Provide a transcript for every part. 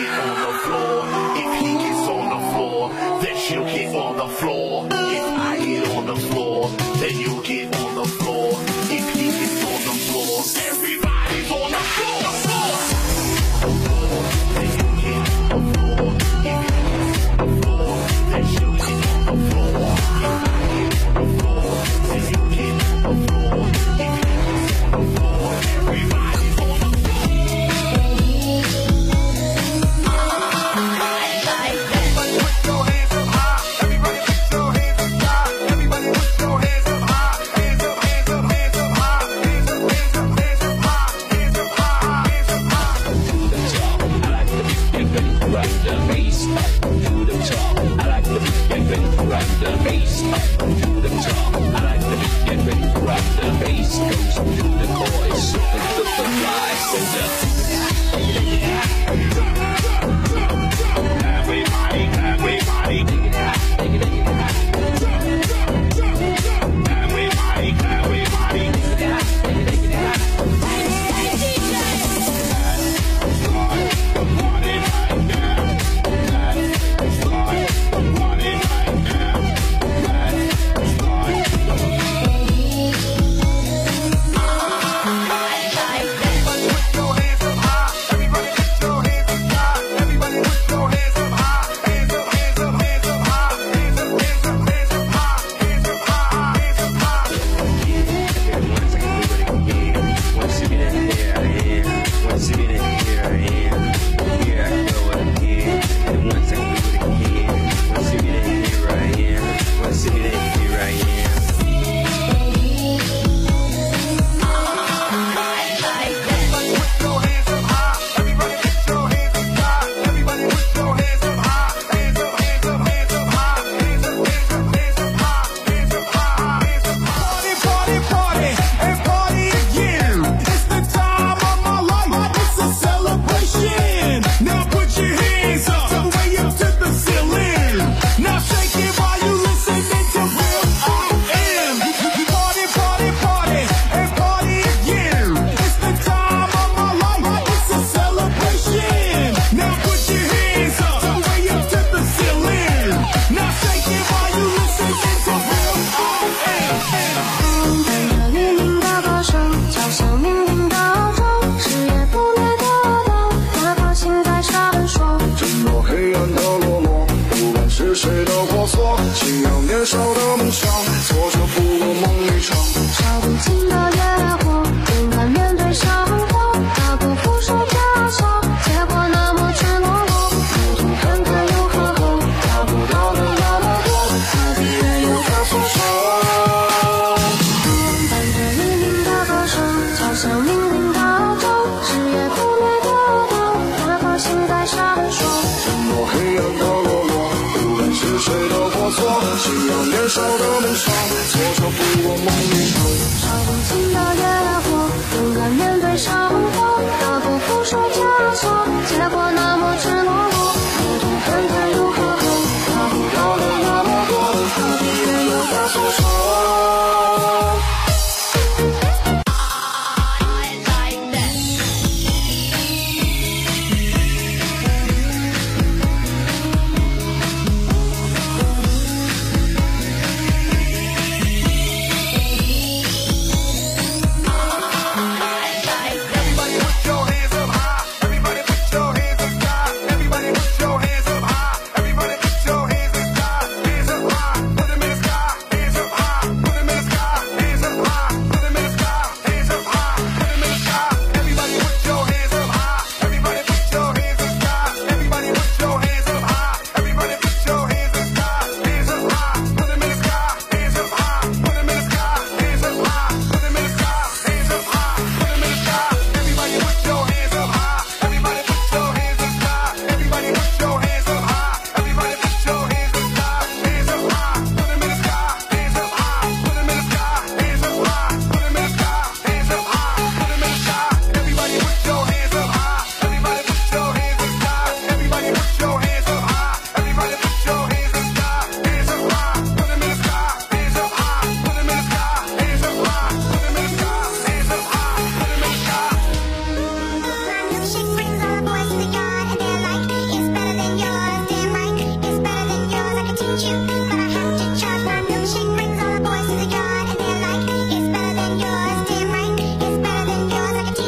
on the floor. If he gets on the floor, then she'll get on the floor. If I get on the floor. random bass, do the top. I like the beat, get ready for the bass, the top. I like the beat, bass. Goes to the chorus, so the fly, shoulder. Cause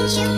you